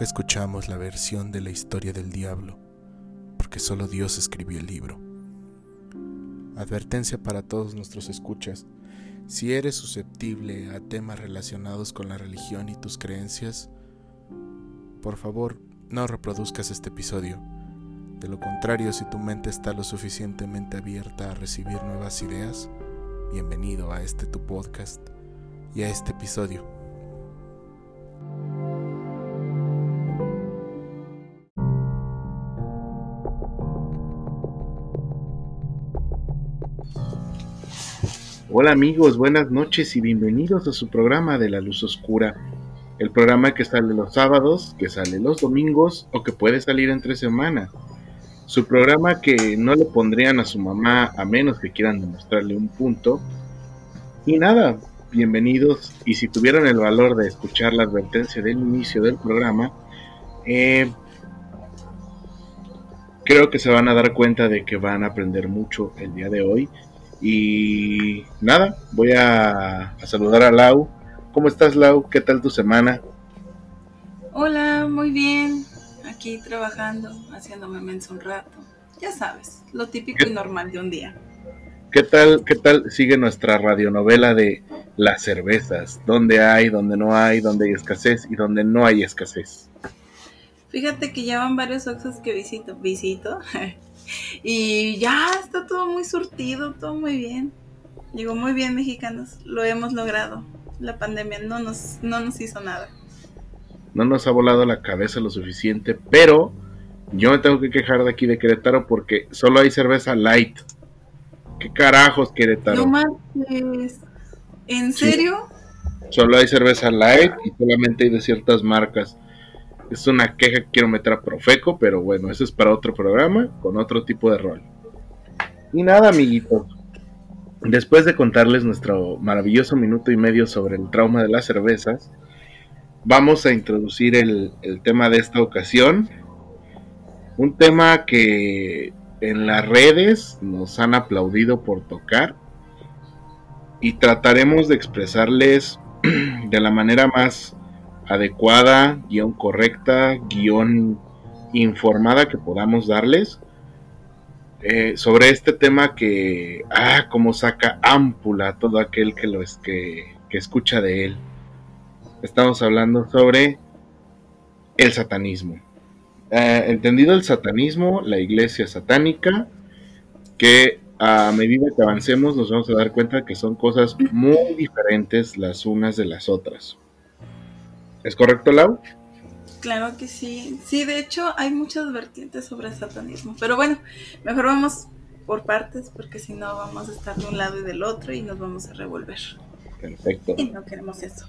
Escuchamos la versión de la historia del diablo, porque solo Dios escribió el libro. Advertencia para todos nuestros escuchas. Si eres susceptible a temas relacionados con la religión y tus creencias, por favor no reproduzcas este episodio. De lo contrario, si tu mente está lo suficientemente abierta a recibir nuevas ideas, bienvenido a este tu podcast y a este episodio. Hola amigos, buenas noches y bienvenidos a su programa de la luz oscura. El programa que sale los sábados, que sale los domingos o que puede salir entre semana. Su programa que no le pondrían a su mamá a menos que quieran demostrarle un punto. Y nada, bienvenidos y si tuvieran el valor de escuchar la advertencia del inicio del programa, eh, creo que se van a dar cuenta de que van a aprender mucho el día de hoy y nada, voy a, saludar a Lau. ¿Cómo estás, Lau? ¿Qué tal tu semana? Hola, muy bien. Aquí trabajando, haciéndome menso un rato. Ya sabes, lo típico y normal de un día. ¿Qué tal, qué tal sigue nuestra radionovela de las cervezas? ¿Dónde hay, dónde no hay, dónde hay escasez y dónde no hay escasez? Fíjate que ya van varios oxos que visito. Visito. y ya está todo muy surtido, todo muy bien. Llegó muy bien, mexicanos. Lo hemos logrado. La pandemia no nos, no nos hizo nada. No nos ha volado la cabeza lo suficiente, pero yo me tengo que quejar de aquí de Querétaro porque solo hay cerveza light. ¿Qué carajos, Querétaro? No manches. ¿En serio? Solo hay cerveza light y solamente hay de ciertas marcas. Es una queja que quiero meter a Profeco, pero bueno, eso es para otro programa, con otro tipo de rol. Y nada, amiguitos. Después de contarles nuestro maravilloso minuto y medio sobre el trauma de las cervezas, vamos a introducir el, el tema de esta ocasión. Un tema que en las redes nos han aplaudido por tocar y trataremos de expresarles de la manera más adecuada, guion correcta, guion informada que podamos darles eh, sobre este tema que, ah, como saca ámpula todo aquel que, lo es, que, que escucha de él. Estamos hablando sobre el satanismo. Eh, entendido el satanismo, la iglesia satánica, que a medida que avancemos nos vamos a dar cuenta que son cosas muy diferentes las unas de las otras. ¿Es correcto, Lau? Claro que sí. Sí, de hecho hay muchas vertientes sobre el satanismo. Pero bueno, mejor vamos por partes porque si no vamos a estar de un lado y del otro y nos vamos a revolver. Perfecto. Y no queremos eso.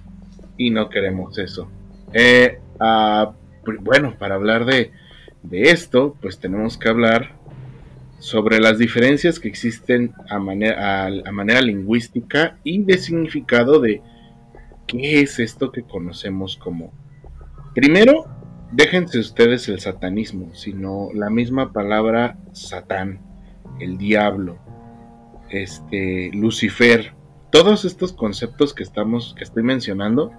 Y no queremos eso. Eh, ah, bueno, para hablar de, de, esto, pues tenemos que hablar sobre las diferencias que existen a manera, a manera lingüística y de significado de ¿Qué es esto que conocemos como? Primero, déjense ustedes el satanismo, sino la misma palabra satán, el diablo, este, Lucifer. Todos estos conceptos que estamos, que estoy mencionando,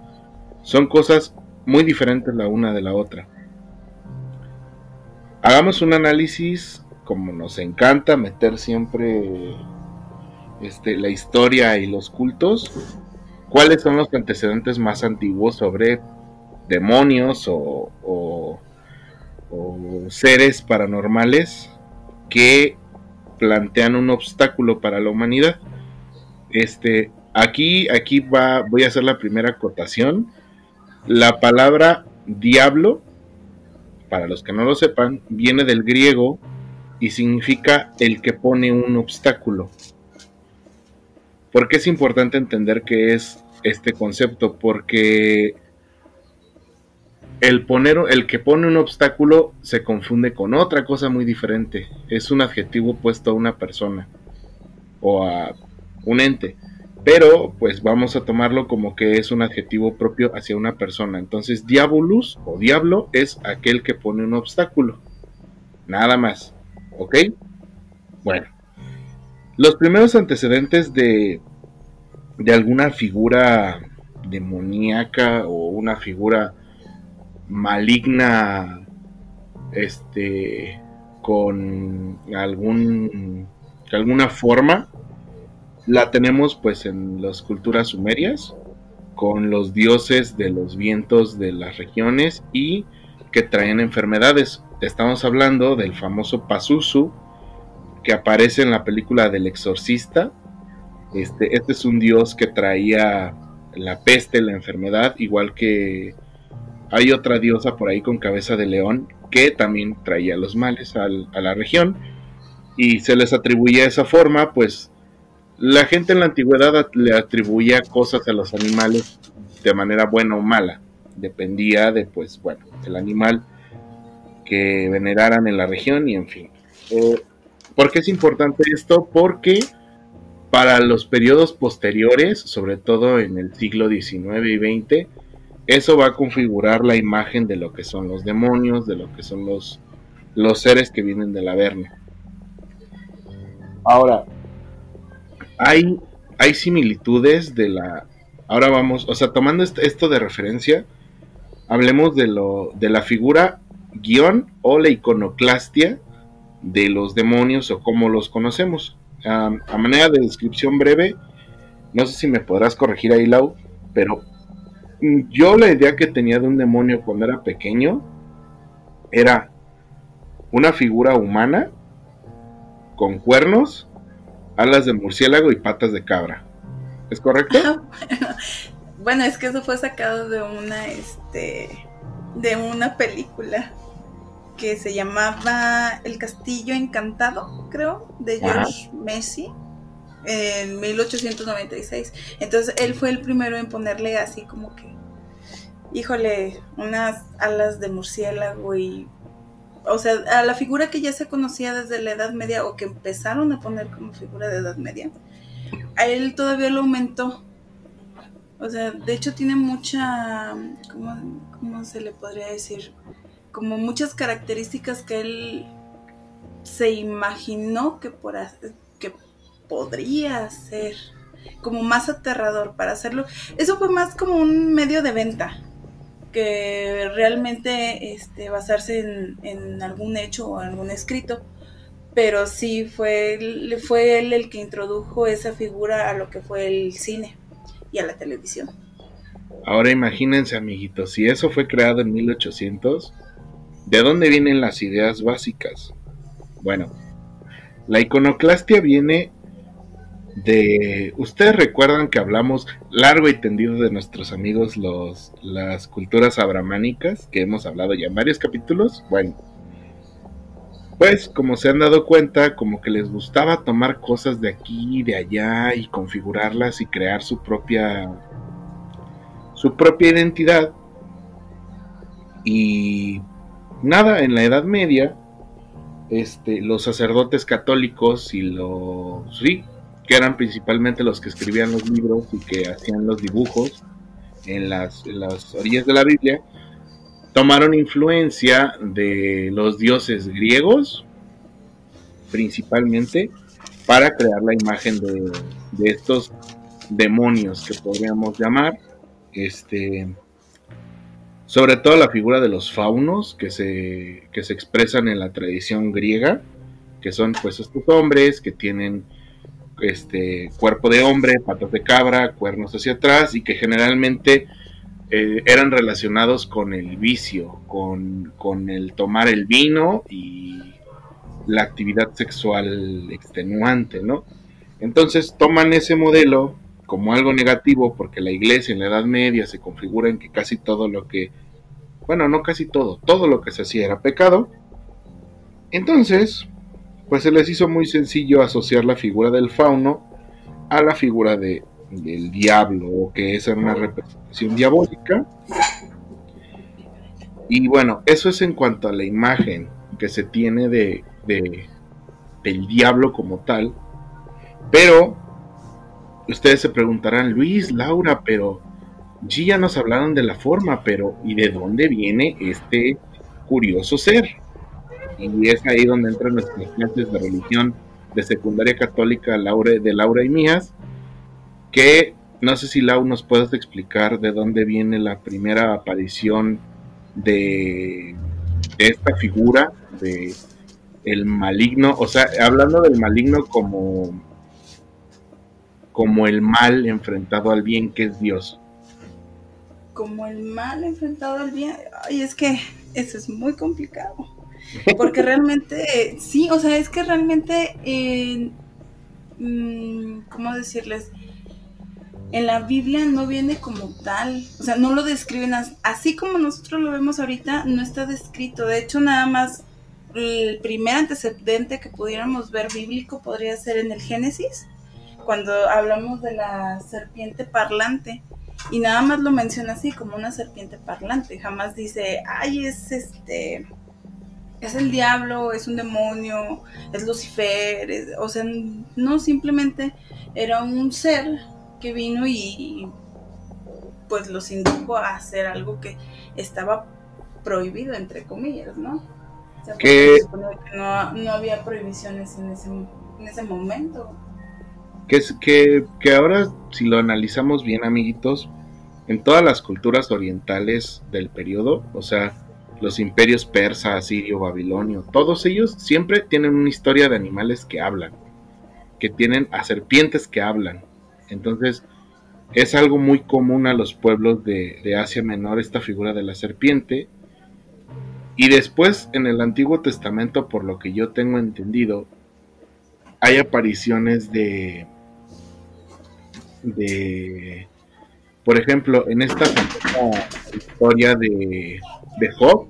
son cosas muy diferentes la una de la otra. Hagamos un análisis, como nos encanta meter siempre este, la historia y los cultos, cuáles son los antecedentes más antiguos sobre demonios o, seres paranormales que plantean un obstáculo para la humanidad. Este, aquí, aquí va, voy a hacer la primera acotación. La palabra diablo, para los que no lo sepan, viene del griego y significa el que pone un obstáculo. ¿Por qué es importante entender qué es este concepto? Porque el, el que pone un obstáculo se confunde con otra cosa muy diferente. Es un adjetivo puesto a una persona o a un ente. Pero pues vamos a tomarlo como que es un adjetivo propio hacia una persona. Entonces diabolus o diablo es aquel que pone un obstáculo. Nada más. ¿Ok? Bueno. Los primeros antecedentes de, de alguna figura demoníaca o una figura maligna, este, con algún, alguna forma, la tenemos pues en las culturas sumerias, con los dioses de los vientos de las regiones y que traen enfermedades. Estamos hablando del famoso Pazuzu, que aparece en la película del exorcista. Este, este es un dios que traía la peste, la enfermedad, igual que hay otra diosa por ahí con cabeza de león que también traía los males a la región y se les atribuía esa forma, pues la gente en la antigüedad le atribuía cosas a los animales de manera buena o mala, dependía de pues bueno, el animal que veneraran en la región y en fin. Eh, ¿Por qué es importante esto? Porque para los periodos posteriores, sobre todo en el siglo XIX y XX, eso va a configurar la imagen de lo que son los demonios, de lo que son los, los seres que vienen del Averno. Ahora, hay, hay similitudes de la... Ahora vamos, o sea, tomando esto de referencia, hablemos de, lo, de la figura guion o la iconoclastia de los demonios o cómo los conocemos. A manera de descripción breve, no sé si me podrás corregir ahí, Lau, pero yo la idea que tenía de un demonio cuando era pequeño era una figura humana con cuernos, alas de murciélago y patas de cabra. ¿Es correcto? bueno, es que eso fue sacado de una este de una película que se llamaba El Castillo Encantado, creo, de George Messi en 1896. Entonces él fue el primero en ponerle así como que, híjole, unas alas de murciélago y, o sea, a la figura que ya se conocía desde la Edad Media o que empezaron a poner como figura de Edad Media, a él todavía lo aumentó. O sea, de hecho tiene mucha, ¿cómo, cómo se le podría decir? Como muchas características que él se imaginó que por que podría ser como más aterrador para hacerlo. Eso fue más como un medio de venta que realmente este, basarse en, algún hecho o algún escrito. Pero sí fue, fue él el que introdujo esa figura a lo que fue el cine y a la televisión. Ahora imagínense, amiguitos, si eso fue creado en 1800, ¿de dónde vienen las ideas básicas? Bueno, la iconoclastia viene de ustedes recuerdan que hablamos largo y tendido de nuestros amigos los las culturas abramánicas que hemos hablado ya en varios capítulos bueno pues como se han dado cuenta como que les gustaba tomar cosas de aquí y de allá y configurarlas y crear su propia su propia identidad y nada en la Edad Media este los sacerdotes católicos y los sí que eran principalmente los que escribían los libros y que hacían los dibujos en las, orillas de la Biblia, tomaron influencia de los dioses griegos, principalmente, para crear la imagen de, estos demonios que podríamos llamar. Este, sobre todo la figura de los faunos que se, que se expresan en la tradición griega, que son pues estos hombres que tienen este cuerpo de hombre, patas de cabra, cuernos hacia atrás y que generalmente eh, eran relacionados con el vicio, con, con, el tomar el vino y la actividad sexual extenuante, ¿no? Entonces toman ese modelo como algo negativo porque la iglesia en la Edad Media se configura en que casi todo lo que, bueno, no casi todo, todo lo que se hacía era pecado. Entonces, pues se les hizo muy sencillo asociar la figura del fauno a la figura de, del diablo, o que era una representación diabólica. Y bueno, eso es en cuanto a la imagen que se tiene de, de del diablo como tal. Pero ustedes se preguntarán, Luis, Laura, pero ya nos hablaron de la forma, pero ¿y de dónde viene este curioso ser? y es ahí donde entran nuestras clases de religión de secundaria católica de Laura y mías, que no sé si Lau nos puedes explicar de dónde viene la primera aparición de, esta figura de el maligno, o sea, hablando del maligno como como el mal enfrentado al bien que es Dios. Como el mal enfrentado al bien. Ay, es que eso es muy complicado. Porque realmente, sí, o sea, es que realmente, mm, ¿cómo decirles? En la Biblia no viene como tal, o sea, no lo describen así como nosotros lo vemos ahorita, no está descrito. De hecho, nada más el primer antecedente que pudiéramos ver bíblico podría ser en el Génesis, cuando hablamos de la serpiente parlante. Y nada más lo menciona así, como una serpiente parlante. Jamás dice, ay, es este, es el diablo, es un demonio, es Lucifer, o sea, no simplemente era un ser que vino y pues los indujo a hacer algo que estaba prohibido, entre comillas, ¿no? O sea, que no, no, había prohibiciones en ese, en ese momento. Que, que, que ahora, si lo analizamos bien, amiguitos, en todas las culturas orientales del periodo, o sea, los imperios persa, asirio, babilonio, todos ellos siempre tienen una historia de animales que hablan, que tienen a serpientes que hablan. Entonces, es algo muy común a los pueblos de, Asia Menor esta figura de la serpiente. Y después, en el Antiguo Testamento, por lo que yo tengo entendido, hay apariciones de, de por ejemplo, en esta historia de, de Job,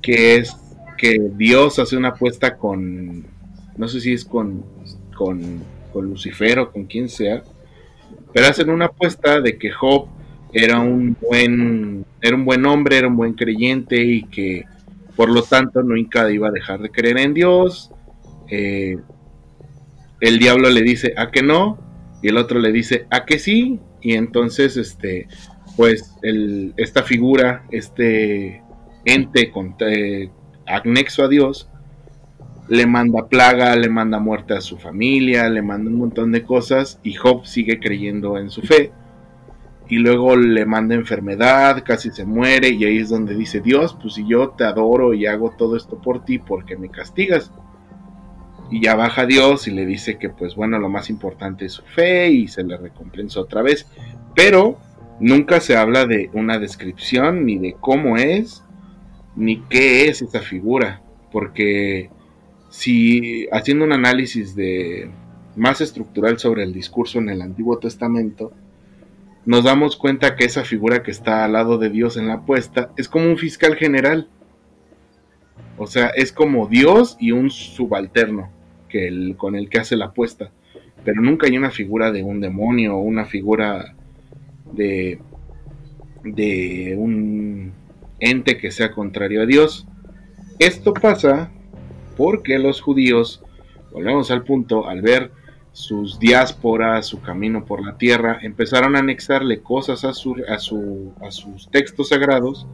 que es que Dios hace una apuesta con, no sé si es con, con, con Lucifer o con quien sea, pero hacen una apuesta de que Job era un buen, era un buen hombre, era un buen creyente y que por lo tanto nunca iba a dejar de creer en Dios. Eh, el diablo le dice a que no y el otro le dice a que sí y entonces este pues el, esta figura, este ente con, eh, anexo a Dios, le manda plaga, le manda muerte a su familia, le manda un montón de cosas y Job sigue creyendo en su fe. Y luego le manda enfermedad, casi se muere y ahí es donde dice Dios, pues si yo te adoro y hago todo esto por ti, porque me castigas? Y ya baja Dios y le dice que pues bueno, lo más importante es su fe y se le recompensa otra vez. Pero nunca se habla de una descripción ni de cómo es, ni qué es esa figura, porque si haciendo un análisis de más estructural sobre el discurso en el Antiguo Testamento, nos damos cuenta que esa figura que está al lado de Dios en la apuesta es como un fiscal general. O sea, es como Dios y un subalterno que el, con el que hace la apuesta. Pero nunca hay una figura de un demonio una figura de, de un ente que sea contrario a Dios. Esto pasa porque los judíos, volvemos al punto, al ver sus diásporas, su camino por la tierra, empezaron a anexarle cosas a, su, a, su, a sus textos sagrados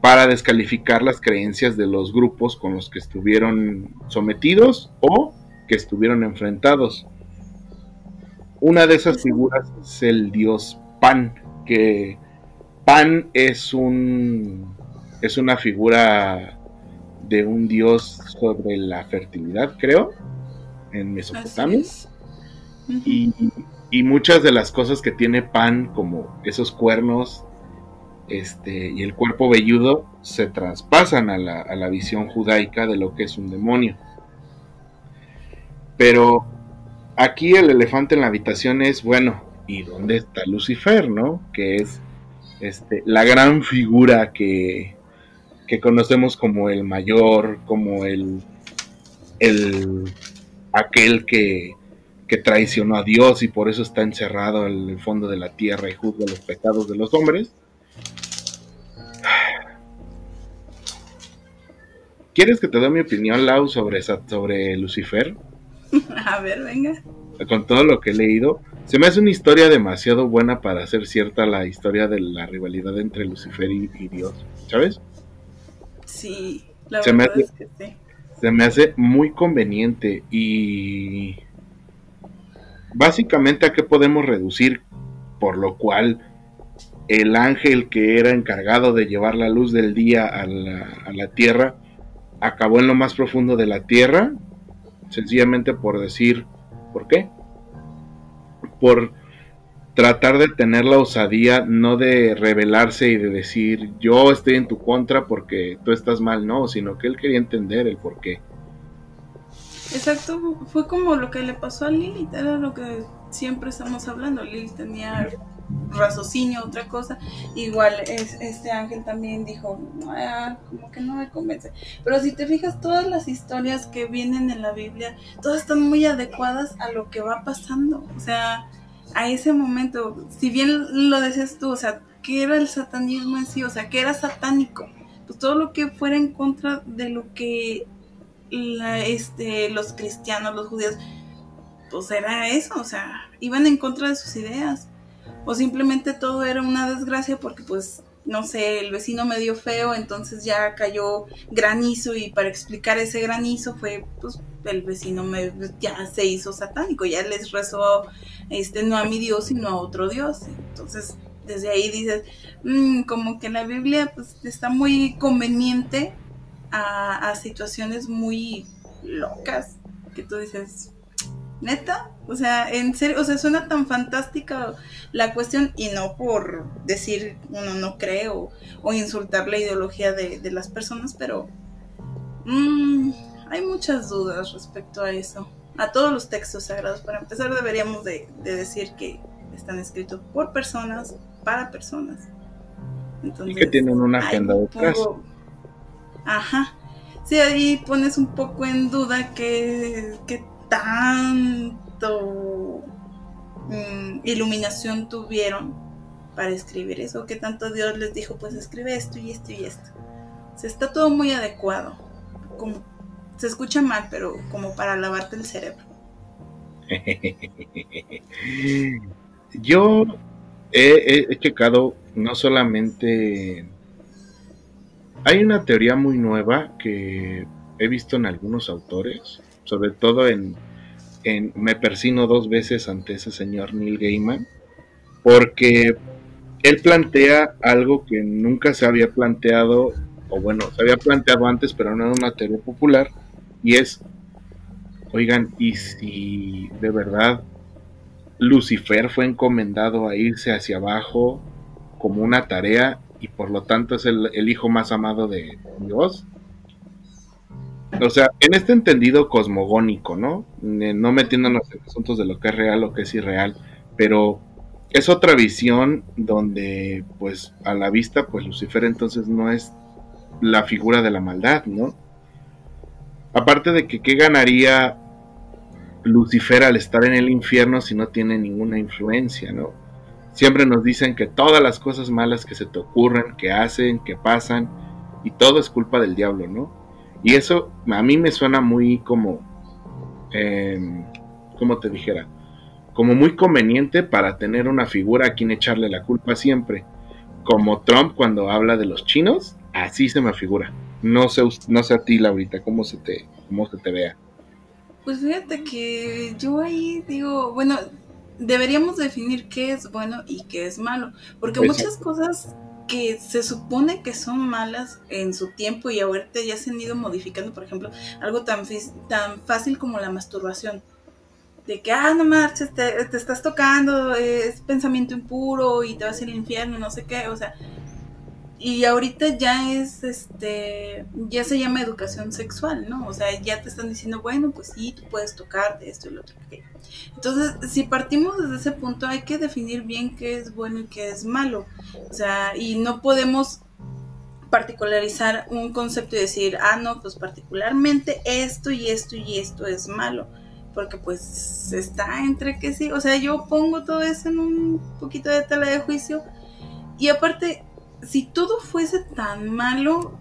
para descalificar las creencias de los grupos con los que estuvieron sometidos o que estuvieron enfrentados. Una de esas figuras es el dios Pan, que Pan es un es una figura de un dios sobre la fertilidad, creo, en Mesopotamia. Y, y, muchas de las cosas que tiene Pan, como esos cuernos este, y el cuerpo velludo, se traspasan a la, a la visión judaica de lo que es un demonio. Pero aquí el elefante en la habitación es, bueno, ¿y dónde está Lucifer, no? Que es este, la gran figura que, que conocemos como el mayor, como el, el aquel que, que traicionó a Dios y por eso está encerrado en el fondo de la tierra y juzga los pecados de los hombres. ¿Quieres que te dé mi opinión, Lau, sobre, sobre Lucifer? A ver, venga. Con todo lo que he leído, se me hace una historia demasiado buena para ser cierta la historia de la rivalidad entre Lucifer y Dios, ¿sabes? Sí, la se verdad me hace, es que sí. Se me hace muy conveniente y básicamente a qué podemos reducir, por lo cual el ángel que era encargado de llevar la luz del día a la, a la tierra acabó en lo más profundo de la tierra, sencillamente por decir, ¿por qué? Por tratar de tener la osadía, no de rebelarse y de decir yo estoy en tu contra porque tú estás mal, no, sino que él quería entender el por qué. Exacto, fue como lo que le pasó a Lilith, era lo que siempre estamos hablando. Lilith tenía raciocinio, otra cosa. Igual es, este ángel también dijo, ah, como que no me convence. Pero si te fijas, todas las historias que vienen en la Biblia, todas están muy adecuadas a lo que va pasando. O sea, a ese momento, si bien lo decías tú, o sea, ¿qué era el satanismo en sí? O sea, ¿qué era satánico? Pues todo lo que fuera en contra de lo que este, los cristianos, los judíos, pues era eso, o sea, iban en contra de sus ideas. O simplemente todo era una desgracia porque pues, no sé, el vecino me dio feo, entonces ya cayó granizo y para explicar ese granizo fue, pues, el vecino me, ya se hizo satánico, ya les rezó, este, no a mi Dios, sino a otro Dios. Entonces, desde ahí dices, mm, como que la Biblia pues, está muy conveniente a, situaciones muy locas que tú dices, neta, o sea, en serio, o sea, suena tan fantástica la cuestión y no por decir uno no cree o, insultar la ideología de, las personas, pero mm, hay muchas dudas respecto a eso. A todos los textos sagrados, para empezar, deberíamos de, decir que están escritos por personas, para personas. y que tienen una agenda detrás. Ajá. Sí, ahí pones un poco en duda que, tanto mm, iluminación tuvieron para escribir eso, que tanto Dios les dijo, pues escribe esto y esto y esto. se está todo muy adecuado. Como, se escucha mal, pero como para lavarte el cerebro. Yo he, checado no solamente hay una teoría muy nueva que he visto en algunos autores, sobre todo en, Me persino dos veces ante ese señor Neil Gaiman, porque él plantea algo que nunca se había planteado, o bueno, se había planteado antes, pero no era una teoría popular, y es, oigan, ¿y si de verdad Lucifer fue encomendado a irse hacia abajo como una tarea y por lo tanto es el, hijo más amado de Dios. O sea, en este entendido cosmogónico, ¿no? No metiéndonos en asuntos de lo que es real o que es irreal, pero es otra visión donde, pues, a la vista, pues Lucifer entonces no es la figura de la maldad, ¿no? Aparte de que, ¿qué ganaría Lucifer al estar en el infierno si no tiene ninguna influencia, ¿no? Siempre nos dicen que todas las cosas malas que se te ocurren, que hacen, que pasan, y todo es culpa del diablo, ¿no? Y eso a mí me suena muy como, eh, como te dijera, como muy conveniente para tener una figura a quien echarle la culpa siempre. Como Trump cuando habla de los chinos, así se me figura. No sé, no sé a ti, Laurita, cómo se te, cómo se te vea. Pues fíjate que yo ahí digo, bueno, deberíamos definir qué es bueno y qué es malo, porque muchas cosas que se supone que son malas en su tiempo y ahorita ya se han ido modificando, por ejemplo, algo tan, tan fácil como la masturbación. De que, ah, no marches, te, te estás tocando, es pensamiento impuro y te vas al infierno, no sé qué, o sea, y ahorita ya es, este, ya se llama educación sexual, ¿no? O sea, ya te están diciendo, bueno, pues sí, tú puedes tocarte esto y lo otro. Entonces, si partimos desde ese punto, hay que definir bien qué es bueno y qué es malo. O sea, y no podemos particularizar un concepto y decir, ah, no, pues particularmente esto y esto y esto es malo. Porque pues está entre que sí. O sea, yo pongo todo eso en un poquito de tela de juicio. Y aparte, si todo fuese tan malo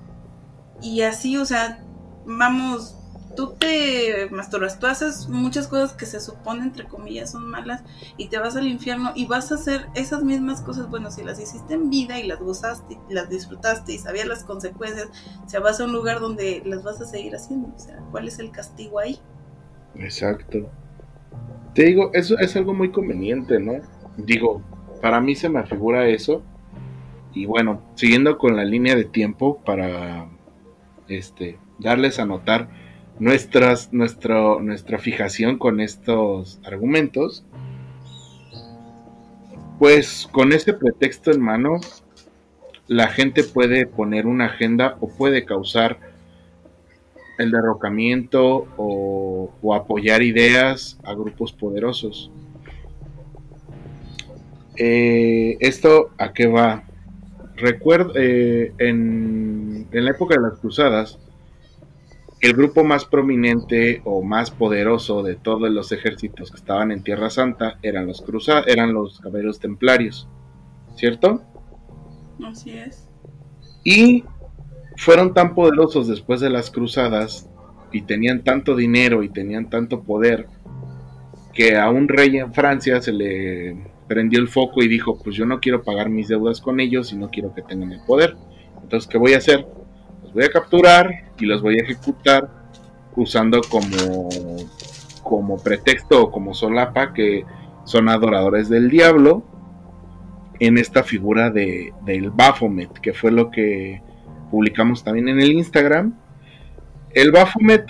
y así, o sea, vamos, tú te masturbas, tú haces muchas cosas que se supone, entre comillas, son malas y te vas al infierno y vas a hacer esas mismas cosas, bueno, si las hiciste en vida y las gozaste, y las disfrutaste y sabías las consecuencias, o sea, vas a un lugar donde las vas a seguir haciendo, o sea, ¿cuál es el castigo ahí? Exacto. Te digo, eso es algo muy conveniente, ¿no? Digo, para mí se me figura eso Y bueno, siguiendo con la línea de tiempo para este, darles a notar nuestras, nuestra fijación con estos argumentos, pues con ese pretexto en mano, la gente puede poner una agenda o puede causar el derrocamiento o, apoyar ideas a grupos poderosos. Eh, ¿Esto a qué va? Recuerdo, eh, en, en, la época de las cruzadas, el grupo más prominente o más poderoso de todos los ejércitos que estaban en Tierra Santa eran los cruzados, eran los caballeros templarios, ¿cierto? Así es. Y fueron tan poderosos después de las cruzadas y tenían tanto dinero y tenían tanto poder que a un rey en Francia se le prendió el foco y dijo, pues yo no quiero pagar mis deudas con ellos y no quiero que tengan el poder. Entonces, ¿qué voy a hacer? Los voy a capturar y los voy a ejecutar usando como, como pretexto o como solapa que son adoradores del diablo en esta figura de, del Baphomet, que fue lo que publicamos también en el Instagram. El Baphomet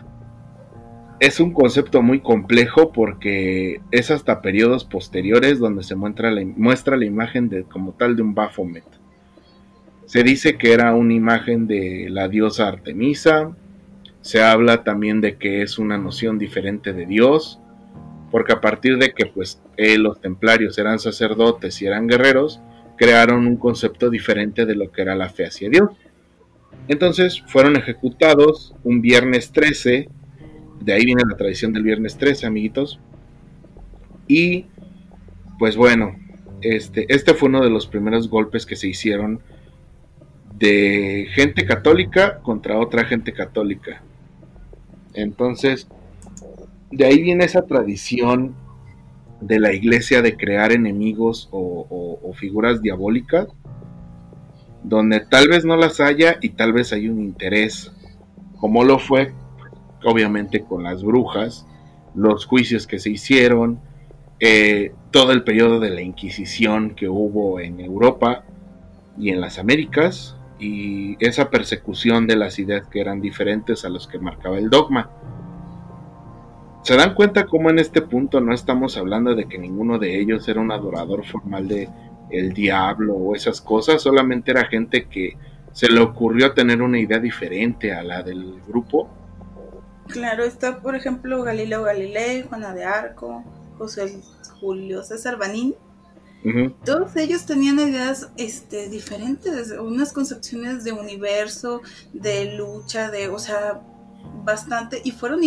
es un concepto muy complejo porque es hasta periodos posteriores donde se muestra la, muestra la imagen de, como tal de un Baphomet. Se dice que era una imagen de la diosa Artemisa. Se habla también de que es una noción diferente de Dios, porque a partir de que pues los templarios eran sacerdotes y eran guerreros, crearon un concepto diferente de lo que era la fe hacia Dios. Entonces fueron ejecutados un viernes 13, de ahí viene la tradición del viernes 13, amiguitos. Y pues bueno, este, este fue uno de los primeros golpes que se hicieron de gente católica contra otra gente católica. Entonces, de ahí viene esa tradición de la iglesia de crear enemigos o, figuras diabólicas, donde tal vez no las haya y tal vez hay un interés, como lo fue obviamente con las brujas, los juicios que se hicieron, eh, todo el periodo de la Inquisición que hubo en Europa y en las Américas, y esa persecución de las ideas que eran diferentes a los que marcaba el dogma. ¿Se dan cuenta cómo en este punto no estamos hablando de que ninguno de ellos era un adorador formal de el diablo o esas cosas? Solamente era gente que se le ocurrió tener una idea diferente a la del grupo. Claro, está por ejemplo Galileo Galilei, Juana de Arco, José Julio César Banín. Todos ellos tenían ideas este, diferentes, unas concepciones de universo, de lucha, de, o sea, bastante y fueron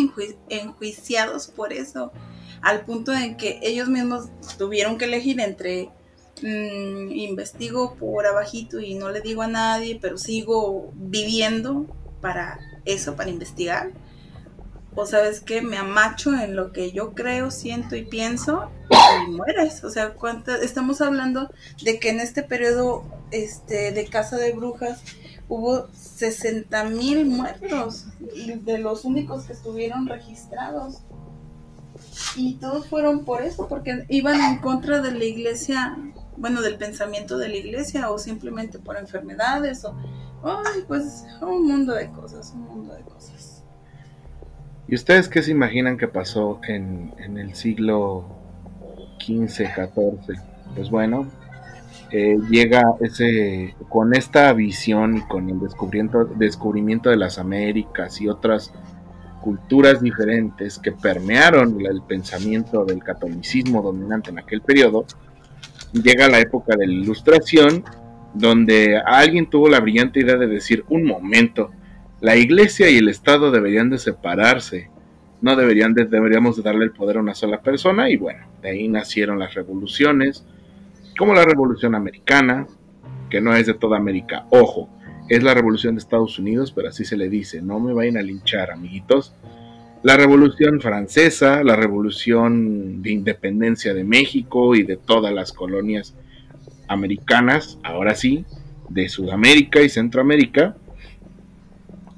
enjuiciados por eso, al punto en que ellos mismos tuvieron que elegir entre mm, investigo por abajito y no le digo a nadie, pero sigo viviendo para eso, para investigar. O sabes que me amacho en lo que yo creo, siento y pienso y mueres. O sea, estamos hablando de que en este periodo este, de casa de brujas hubo 60 mil muertos, de los únicos que estuvieron registrados. Y todos fueron por eso, porque iban en contra de la iglesia, bueno, del pensamiento de la iglesia, o simplemente por enfermedades, o, ay, pues, un mundo de cosas, un mundo de cosas. ¿Y ustedes qué se imaginan que pasó en, en el siglo XV, XIV? Pues bueno, eh, llega ese con esta visión y con el descubrimiento, descubrimiento de las Américas y otras culturas diferentes que permearon el pensamiento del catolicismo dominante en aquel periodo, llega la época de la Ilustración, donde alguien tuvo la brillante idea de decir, un momento, la iglesia y el Estado deberían de separarse, no deberían de, deberíamos de darle el poder a una sola persona, y bueno, de ahí nacieron las revoluciones, como la Revolución Americana, que no es de toda América, ojo, es la Revolución de Estados Unidos, pero así se le dice, no me vayan a linchar, amiguitos. La Revolución Francesa, la Revolución de Independencia de México y de todas las colonias americanas, ahora sí, de Sudamérica y Centroamérica.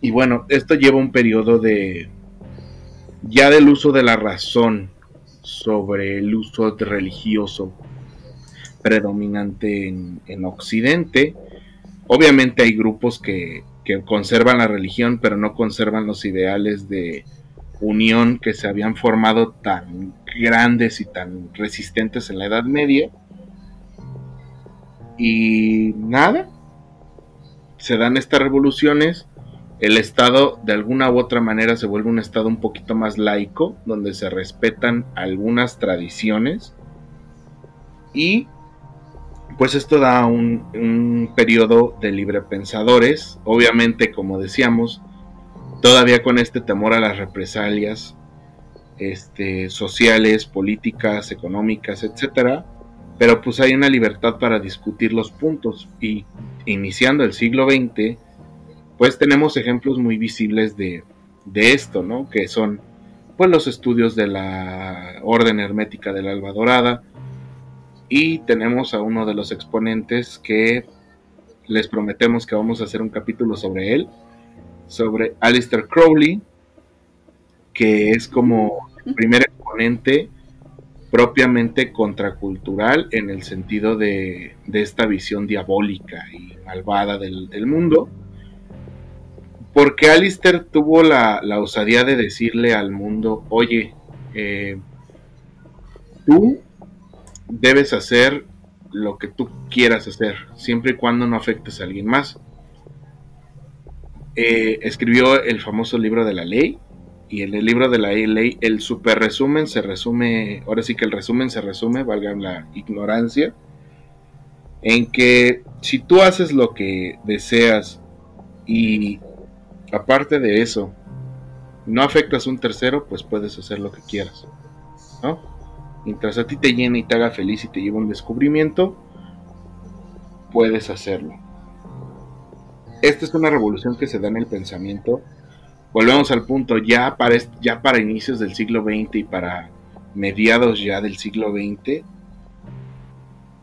Y bueno, esto lleva un periodo de ya del uso de la razón sobre el uso religioso predominante en, Occidente, obviamente hay grupos que, que conservan la religión, pero no conservan los ideales de unión que se habían formado tan grandes y tan resistentes en la Edad Media. Y nada, se dan estas revoluciones, el Estado de alguna u otra manera se vuelve un Estado un poquito más laico, donde se respetan algunas tradiciones. Y pues esto da un, periodo de librepensadores, obviamente como decíamos, todavía con este temor a las represalias este, sociales, políticas, económicas, etcétera, pero pues hay una libertad para discutir los puntos. Y iniciando el siglo XX, pues tenemos ejemplos muy visibles de, de esto, ¿no? Que son pues los estudios de la Orden Hermética de la Alba Dorada y tenemos a uno de los exponentes que les prometemos que vamos a hacer un capítulo sobre él, sobre Alistair Crowley, que es como el primer exponente propiamente contracultural en el sentido de, esta visión diabólica y malvada del, mundo. Porque Alistair tuvo la, osadía de decirle al mundo, oye, eh, tú debes hacer lo que tú quieras hacer, siempre y cuando no afectes a alguien más. Eh, escribió el famoso libro de la ley. Y en el libro de la ley, el super resumen se resume, ahora sí que el resumen se resume, valga la ignorancia, en que si tú haces lo que deseas y aparte de eso, no afectas a un tercero, pues puedes hacer lo que quieras. ¿no? Mientras a ti te llene y te haga feliz y te lleve un descubrimiento, puedes hacerlo esta es una revolución que se da en el pensamiento. Volvemos al punto, ya para, ya para inicios del siglo XX y para mediados ya del siglo XX,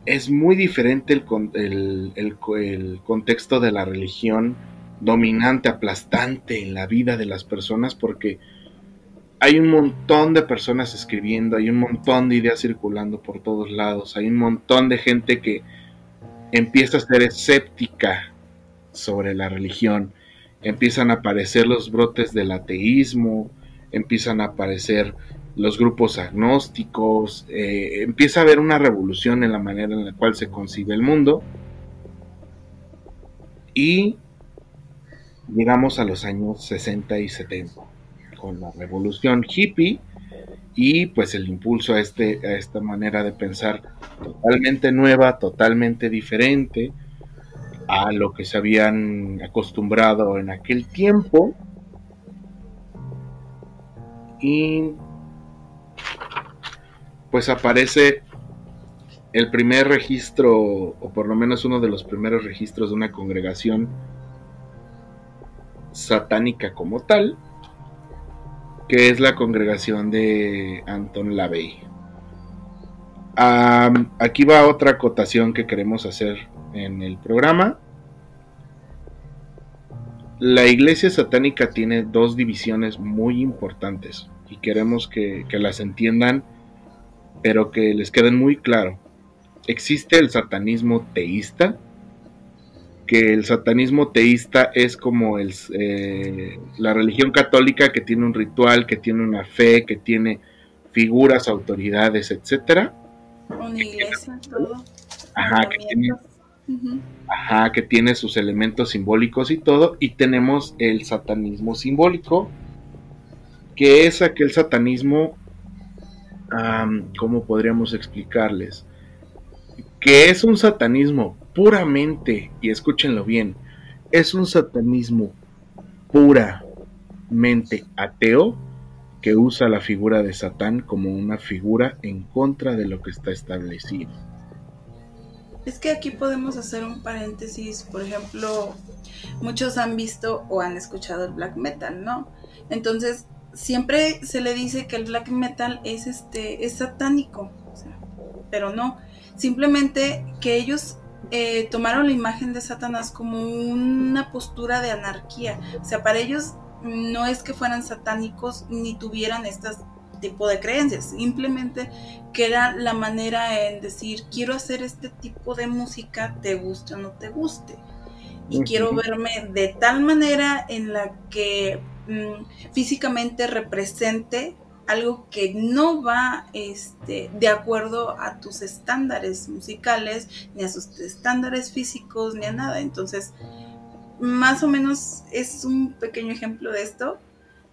es muy diferente el, el, contexto de la religión dominante, aplastante en la vida de las personas, porque hay un montón de personas escribiendo, hay un montón de ideas circulando por todos lados, hay un montón de gente que empieza a ser escéptica sobre la religión. Empiezan a aparecer los brotes del ateísmo, empiezan a aparecer los grupos agnósticos, eh, empieza a haber una revolución en la manera en la cual se concibe el mundo. Y llegamos a los años 60 y 70 con la revolución hippie y pues el impulso a, este, a esta manera de pensar totalmente nueva, totalmente diferente, a lo que se habían acostumbrado en aquel tiempo. Y pues aparece el primer registro, o por lo menos uno de los primeros registros de una congregación satánica como tal, que es la congregación de Anton Lavey. aquí va otra acotación que queremos hacer en el programa. La iglesia satánica tiene dos divisiones muy importantes y queremos que, las entiendan, pero que les queden muy claro. Existe el satanismo teísta, que el satanismo teísta es como el, eh, la religión católica que tiene un ritual, que tiene una fe, que tiene figuras, autoridades, etcétera. Una iglesia, todo. Ajá, que tiene Ajá, que tiene sus elementos simbólicos y todo. Y tenemos el satanismo simbólico, que es aquel satanismo, ¿cómo podríamos explicarles? Que es un satanismo puramente, y escúchenlo bien, es un satanismo puramente ateo que usa la figura de Satán como una figura en contra de lo que está establecido. Es que aquí podemos hacer un paréntesis, por ejemplo, muchos han visto o han escuchado el black metal, ¿no? Entonces, siempre se le dice que el black metal es este es satánico, pero no, simplemente que ellos eh, tomaron la imagen de Satanás como una postura de anarquía, o sea, para ellos no es que fueran satánicos ni tuvieran estas tipo de creencias, simplemente que era la manera en decir, quiero hacer este tipo de música, te guste o no te guste. y quiero verme de tal manera en la que mm, físicamente represente algo que no va este, de acuerdo a tus estándares musicales, ni a sus estándares físicos, ni a nada. Entonces, más o menos es un pequeño ejemplo de esto,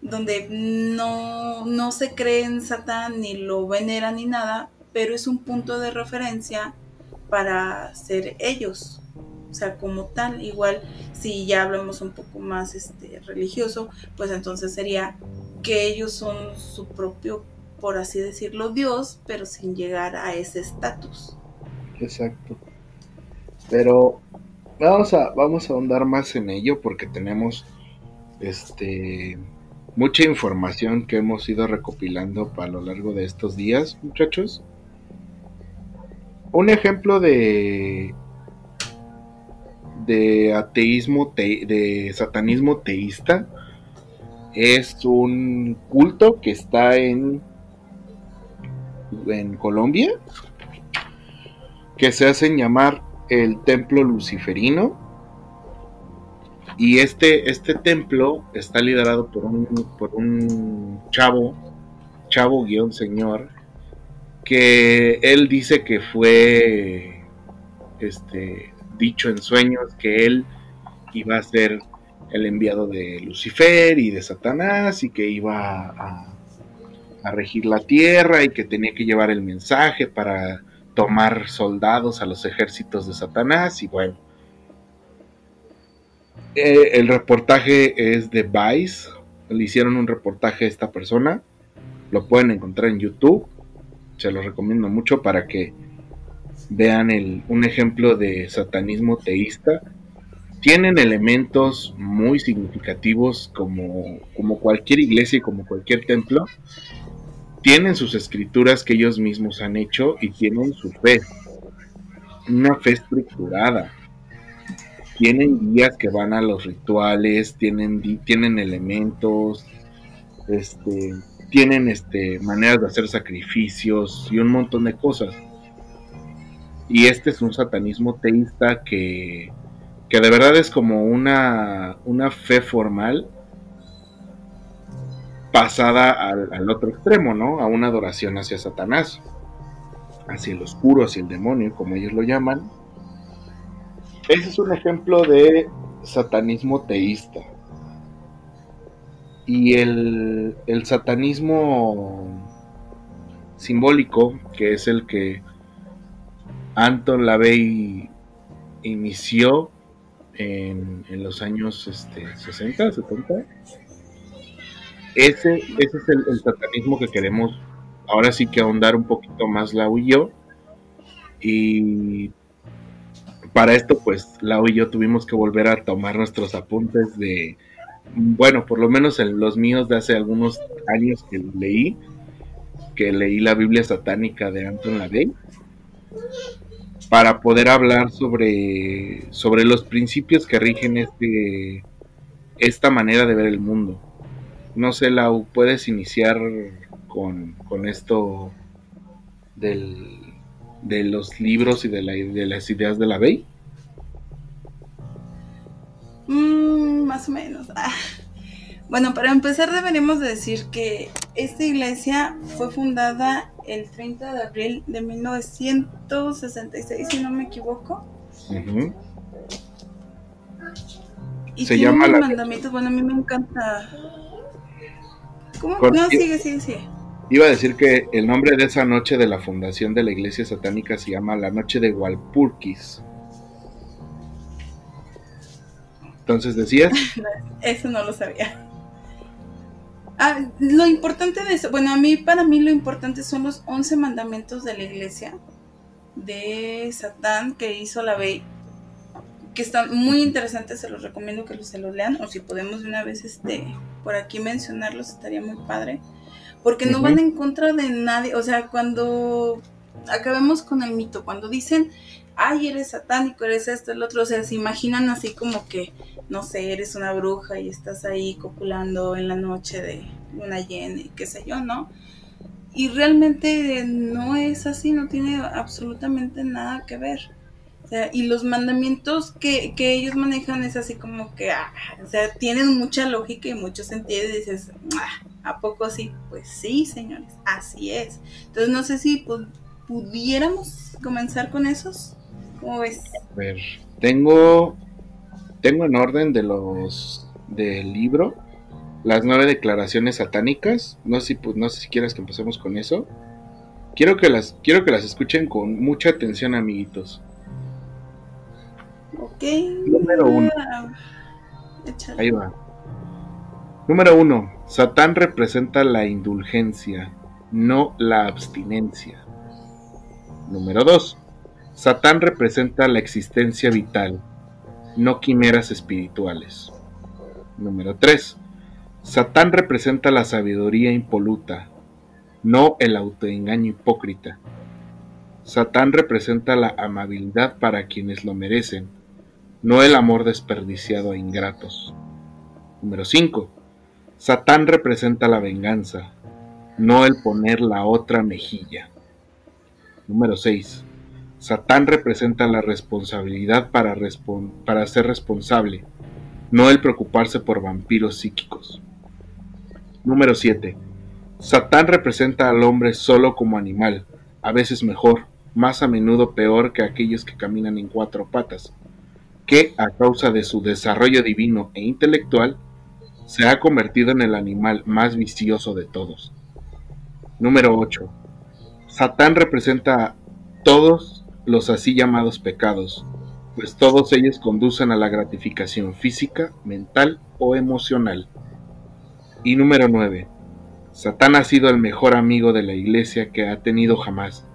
donde no, no se cree en Satán, ni lo veneran, ni nada, pero es un punto de referencia para ser ellos. O sea, como tal, igual si ya hablamos un poco más este, religioso, pues entonces sería que ellos son su propio, por así decirlo, Dios, pero sin llegar a ese estatus. Exacto. Pero vamos a, vamos a ahondar más en ello porque tenemos este mucha información que hemos ido recopilando a lo largo de estos días, muchachos. Un ejemplo de de ateísmo, de satanismo teísta es un culto que está en, en Colombia, que se hacen llamar el templo luciferino. Y este, este templo está liderado por un, por un chavo, chavo guion señor, que él dice que fue este, dicho en sueños que él iba a ser el enviado de Lucifer y de Satanás y que iba a, regir la tierra y que tenía que llevar el mensaje para tomar soldados a los ejércitos de Satanás y bueno. Eh, el reportaje es de Vice, le hicieron un reportaje a esta persona, lo pueden encontrar en YouTube, se lo recomiendo mucho para que vean el, un ejemplo de satanismo teísta tienen elementos muy significativos como, como cualquier iglesia y como cualquier templo. Tienen sus escrituras que ellos mismos han hecho y tienen su fe. Una fe estructurada. Tienen guías que van a los rituales, tienen, tienen elementos, este, tienen este, maneras de hacer sacrificios y un montón de cosas. Y este es un satanismo teísta que, que de verdad es como una, una fe formal pasada al, otro extremo, ¿no? A una adoración hacia Satanás, hacia el oscuro, hacia el demonio, como ellos lo llaman. Ese es un ejemplo de satanismo teísta. Y el, el satanismo simbólico, que es el que Anton LaVey inició en, los años este, 60, 70. Ese, ese es el, satanismo que queremos ahora sí que ahondar un poquito más Lau y yo. Y para esto, pues Lau y yo tuvimos que volver a tomar nuestros apuntes de, bueno, por lo menos en los míos de hace algunos años que leí, que leí la Biblia satánica de Anton LaVey para poder hablar sobre, sobre los principios que rigen este, esta manera de ver el mundo. No sé, Lau, ¿puedes iniciar con, esto del, de los libros y de, la, de las ideas de la Bey? Mm, más o menos. Ah. Bueno, para empezar deberíamos decir que esta iglesia fue fundada el 30 de abril de 1966, si no me equivoco. Y Se llama la... mandamientos, bueno, a mí me encanta. ¿Cómo? No, sigue, sigue, sigue. Iba a decir que el nombre de esa noche de la fundación de la iglesia satánica se llama la noche de Walpurgis. Entonces decías. Eso no lo sabía. Ah, lo importante de eso, bueno, a mí, para mí lo importante son los 11 mandamientos de la iglesia de Satán que hizo la Bey, que están muy interesantes, se los recomiendo que se los lean, o si podemos de una vez este, por aquí mencionarlos, estaría muy padre, porque no van en contra de nadie, o sea, cuando acabemos con el mito, cuando dicen, ay, eres satánico, eres esto, el otro, o sea, se imaginan así como que no sé, eres una bruja y estás ahí copulando en la noche de una llena y qué sé yo, ¿no? Y realmente no es así, no tiene absolutamente nada que ver. O sea, y los mandamientos que, que ellos manejan es así como que, ah, o sea, tienen mucha lógica y mucho sentido y dices, ah, ¿a poco sí? Pues sí, señores, así es. Entonces no sé si pudiéramos comenzar con esos. ¿Cómo ves? A ver, tengo, tengo en orden de los del libro las nueve declaraciones satánicas. No sé si, pues, no sé si quieres que empecemos con eso. Quiero que las, quiero que las escuchen con mucha atención, amiguitos. Ok. Número uno. Ahí va. Número uno. Satán representa la indulgencia, no la abstinencia. Número dos. Satán representa la existencia vital, no quimeras espirituales. Número 3. Satán representa la sabiduría impoluta, no el autoengaño hipócrita. Satán representa la amabilidad para quienes lo merecen, no el amor desperdiciado a ingratos. Número 5. Satán representa la venganza, no el poner la otra mejilla. Número 6. Satán representa la responsabilidad para, ser responsable, no el preocuparse por vampiros psíquicos. Número 7. Satán representa al hombre solo como animal, a veces mejor, más a menudo peor que aquellos que caminan en cuatro patas, que, a causa de su desarrollo divino e intelectual, se ha convertido en el animal más vicioso de todos. Número 8. Satán representa a todos los así llamados pecados, pues todos ellos conducen a la gratificación física, mental o emocional. Y número 9. Satán ha sido el mejor amigo de la iglesia que ha tenido jamás,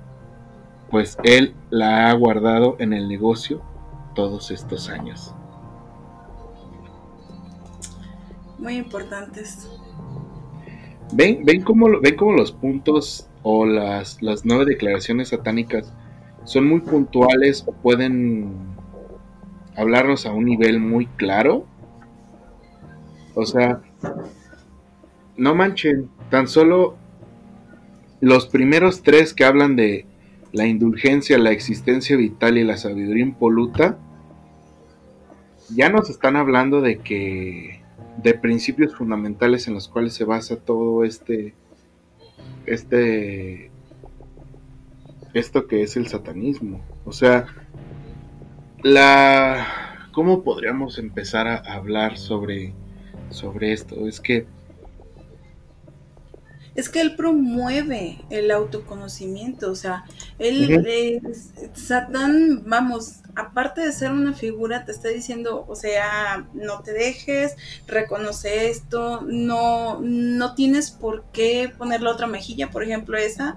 pues él la ha guardado en el negocio todos estos años. Muy importantes. ¿Ven, ven, cómo, ven cómo los puntos o las, las nueve declaraciones satánicas son muy puntuales o pueden hablarnos a un nivel muy claro? O sea, no manchen, tan solo los primeros tres que hablan de la indulgencia, la existencia vital y la sabiduría impoluta, ya nos están hablando de que de principios fundamentales en los cuales se basa todo este este esto que es el satanismo. O sea, la ¿cómo podríamos empezar a hablar sobre sobre esto? Es que es que él promueve el autoconocimiento, o sea, él, Satán, vamos, aparte de ser una figura, te está diciendo, o sea, no te dejes, reconoce esto, no, no tienes por qué poner la otra mejilla, por ejemplo, esa,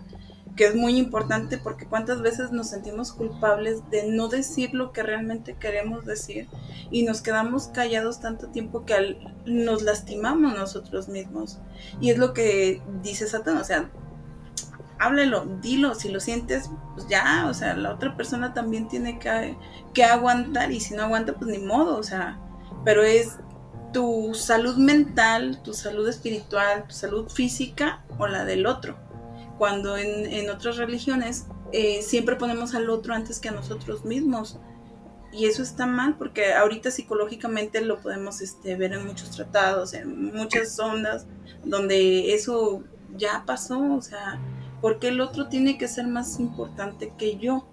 que es muy importante porque cuántas veces nos sentimos culpables de no decir lo que realmente queremos decir y nos quedamos callados tanto tiempo que nos lastimamos nosotros mismos. Y es lo que dice Satán, o sea, háblelo, dilo, si lo sientes, pues ya, o sea, la otra persona también tiene que, que aguantar y si no aguanta, pues ni modo, o sea, pero es tu salud mental, tu salud espiritual, tu salud física o la del otro cuando en, otras religiones eh, siempre ponemos al otro antes que a nosotros mismos. Y eso está mal porque ahorita psicológicamente lo podemos este, ver en muchos tratados, en muchas ondas, donde eso ya pasó, o sea, porque el otro tiene que ser más importante que yo?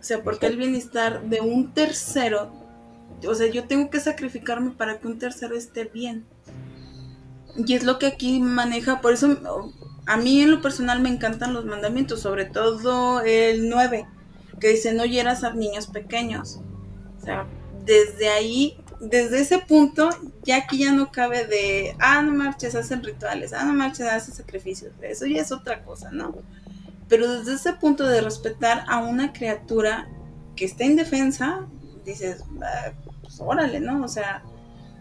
O sea, porque el bienestar de un tercero, o sea, yo tengo que sacrificarme para que un tercero esté bien. Y es lo que aquí maneja, por eso a mí en lo personal me encantan los mandamientos, sobre todo el 9, que dice no hieras a niños pequeños. O sea, desde ahí, desde ese punto, ya aquí ya no cabe de, ah, no marches, hacen rituales, ah, no marches, hacen sacrificios. Eso ya es otra cosa, ¿no? Pero desde ese punto de respetar a una criatura que está indefensa, dices, ah, pues órale, ¿no? O sea,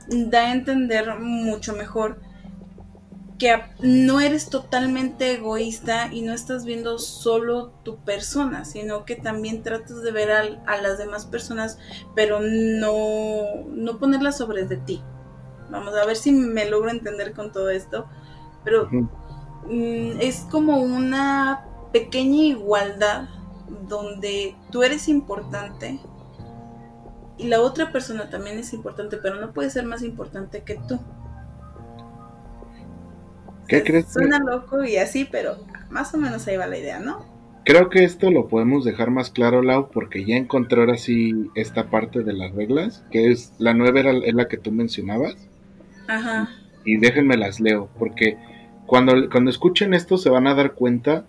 da a entender mucho mejor que no eres totalmente egoísta y no estás viendo solo tu persona, sino que también tratas de ver a, las demás personas, pero no, no ponerlas sobre de ti. Vamos a ver si me logro entender con todo esto, pero mm, es como una pequeña igualdad donde tú eres importante y la otra persona también es importante, pero no puede ser más importante que tú. ¿Qué crees? Suena loco y así, pero más o menos ahí va la idea, ¿no? Creo que esto lo podemos dejar más claro, Lau, porque ya encontré ahora sí esta parte de las reglas, que es la nueva era, es la que tú mencionabas. Ajá. Y déjenme las leo, porque cuando, cuando escuchen esto se van a dar cuenta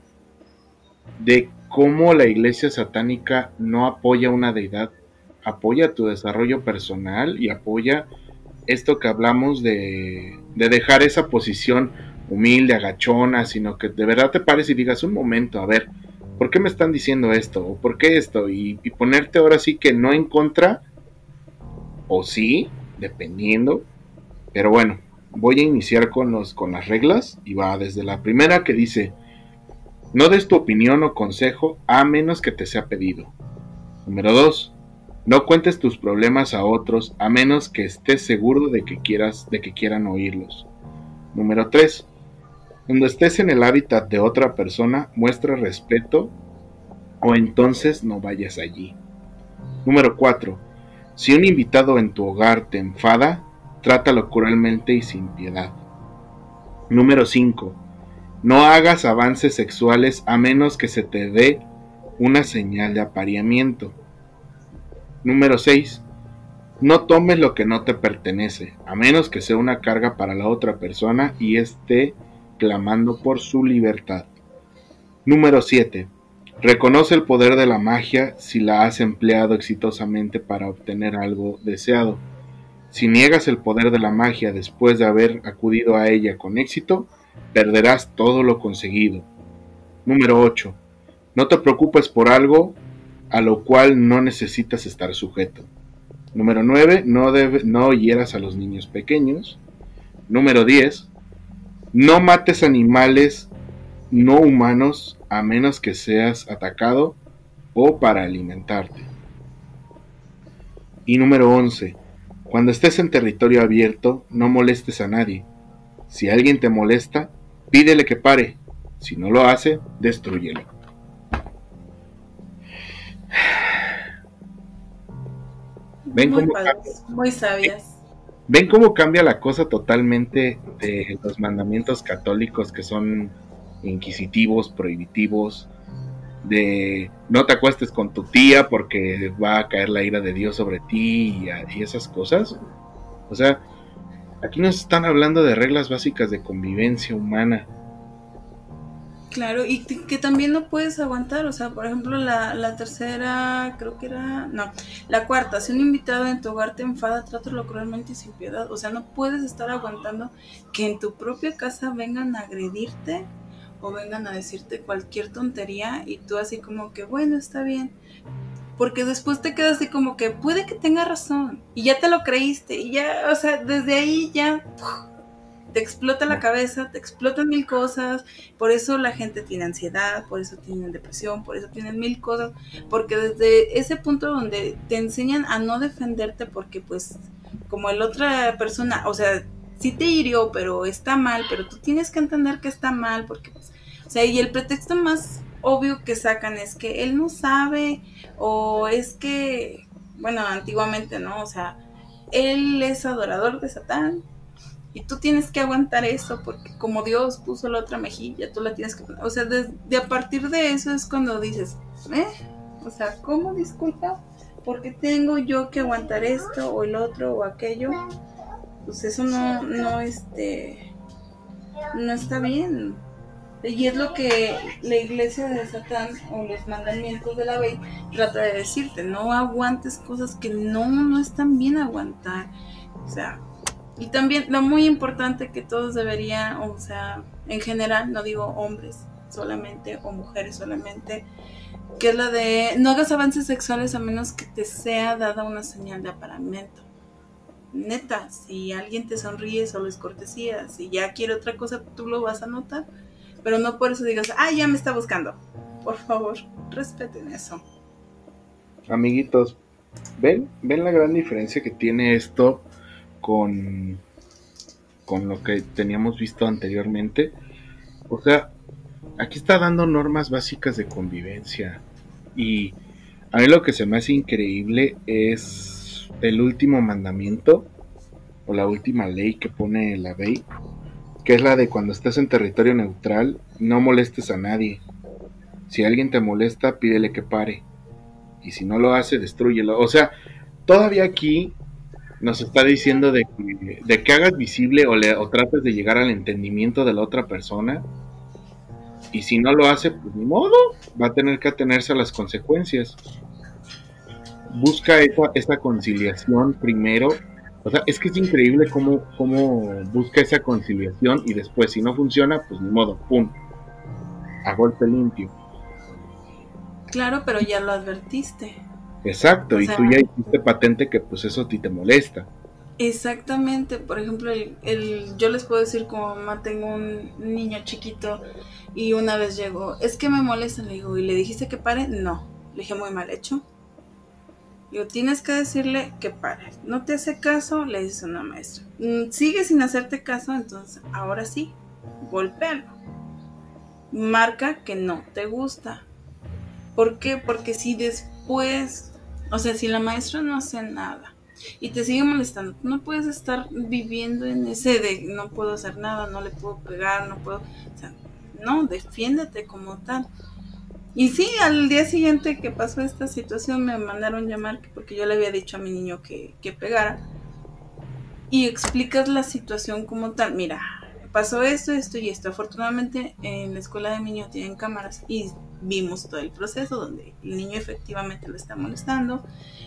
de cómo la iglesia satánica no apoya una deidad, apoya tu desarrollo personal y apoya esto que hablamos de, de dejar esa posición humilde, agachona, sino que de verdad te pares y digas un momento, a ver, ¿por qué me están diciendo esto? ¿O por qué esto? Y, ponerte ahora sí que no en contra, o sí, dependiendo. Pero bueno, voy a iniciar con, los, con las reglas y va desde la primera que dice, no des tu opinión o consejo a menos que te sea pedido. Número 2. No cuentes tus problemas a otros a menos que estés seguro de que quieras de que quieran oírlos. Número 3. Cuando estés en el hábitat de otra persona, muestra respeto o entonces no vayas allí. Número 4. Si un invitado en tu hogar te enfada, trátalo cruelmente y sin piedad. Número 5. No hagas avances sexuales a menos que se te dé una señal de apareamiento. Número 6. No tomes lo que no te pertenece, a menos que sea una carga para la otra persona y esté clamando por su libertad. Número 7. Reconoce el poder de la magia si la has empleado exitosamente para obtener algo deseado. Si niegas el poder de la magia después de haber acudido a ella con éxito, perderás todo lo conseguido. Número 8. No te preocupes por algo a lo cual no necesitas estar sujeto. Número 9. No, debe, no hieras a los niños pequeños. Número 10. No mates animales no humanos a menos que seas atacado o para alimentarte. Y número 11. Cuando estés en territorio abierto, no molestes a nadie. Si alguien te molesta, pídele que pare. Si no lo hace, destruyelo. ¿Ven muy, cómo padres, muy sabias. ¿Ven cómo cambia la cosa totalmente de los mandamientos católicos que son inquisitivos, prohibitivos, de no te acuestes con tu tía porque va a caer la ira de Dios sobre ti y, esas cosas? O sea, aquí nos están hablando de reglas básicas de convivencia humana. Claro, y que también no puedes aguantar, o sea, por ejemplo, la, la, tercera, creo que era, no, la cuarta, si un invitado en tu hogar te enfada, trátalo cruelmente y sin piedad, o sea, no puedes estar aguantando que en tu propia casa vengan a agredirte o vengan a decirte cualquier tontería y tú así como que, bueno, está bien, porque después te quedas así como que puede que tenga razón y ya te lo creíste y ya, o sea, desde ahí ya te explota la cabeza, te explotan mil cosas, por eso la gente tiene ansiedad, por eso tienen depresión, por eso tienen mil cosas, porque desde ese punto donde te enseñan a no defenderte porque pues como el otra persona, o sea, sí te hirió, pero está mal, pero tú tienes que entender que está mal porque pues, o sea, y el pretexto más obvio que sacan es que él no sabe o es que, bueno, antiguamente, ¿no? O sea, él es adorador de Satán y tú tienes que aguantar eso porque como Dios puso la otra mejilla, tú la tienes que O sea, de, a partir de eso es cuando dices, ¿eh? O sea, ¿cómo disculpa? ¿Por qué tengo yo que aguantar esto o el otro o aquello? Pues eso no, no, este, no está bien. Y es lo que la iglesia de Satán o los mandamientos de la ley trata de decirte, no aguantes cosas que no, no están bien aguantar. O sea, y también lo muy importante que todos deberían, o sea, en general, no digo hombres solamente o mujeres solamente, que es la de no hagas avances sexuales a menos que te sea dada una señal de aparamento. Neta, si alguien te sonríe, solo es cortesía. Si ya quiere otra cosa, tú lo vas a notar. Pero no por eso digas, ah, ya me está buscando. Por favor, respeten eso. Amiguitos, ¿ven? ¿Ven la gran diferencia que tiene esto con, con lo que teníamos visto anteriormente. O sea, aquí está dando normas básicas de convivencia. Y a mí lo que se me hace increíble es el último mandamiento o la última ley que pone la ley, que es la de cuando estés en territorio neutral, no molestes a nadie. Si alguien te molesta, pídele que pare. Y si no lo hace, destruyelo. O sea, todavía aquí nos está diciendo de que, de que hagas visible o, le, o trates de llegar al entendimiento de la otra persona. Y si no lo hace, pues ni modo, va a tener que atenerse a las consecuencias busca esa, esa conciliación primero. O sea, es que es increíble cómo, cómo busca esa conciliación y después, si no funciona, pues ni modo, pum, a golpe limpio. Claro, pero ya lo advertiste. Exacto, y tú ya hiciste patente que pues eso a ti te molesta. Exactamente, por ejemplo, el, el, yo les puedo decir como mamá tengo un niño chiquito y una vez llegó, es que me molesta, le digo, ¿y le dijiste que pare? No, le dije muy mal hecho, Digo, tienes que decirle que pare. No te hace caso, le dices a una maestra. Mm, sigue sin hacerte caso, entonces ahora sí, golpéalo. Marca que no te gusta. ¿Por qué? Porque si después, o sea, si la maestra no hace nada y te sigue molestando, no puedes estar viviendo en ese de no puedo hacer nada, no le puedo pegar, no puedo, o sea, no, defiéndete como tal. Y sí, al día siguiente que pasó esta situación me mandaron llamar porque yo le había dicho a mi niño que, que pegara. Y explicas la situación como tal. Mira, pasó esto, esto y esto. Afortunadamente en la escuela de niño tienen cámaras y vimos todo el proceso donde el niño efectivamente lo está molestando.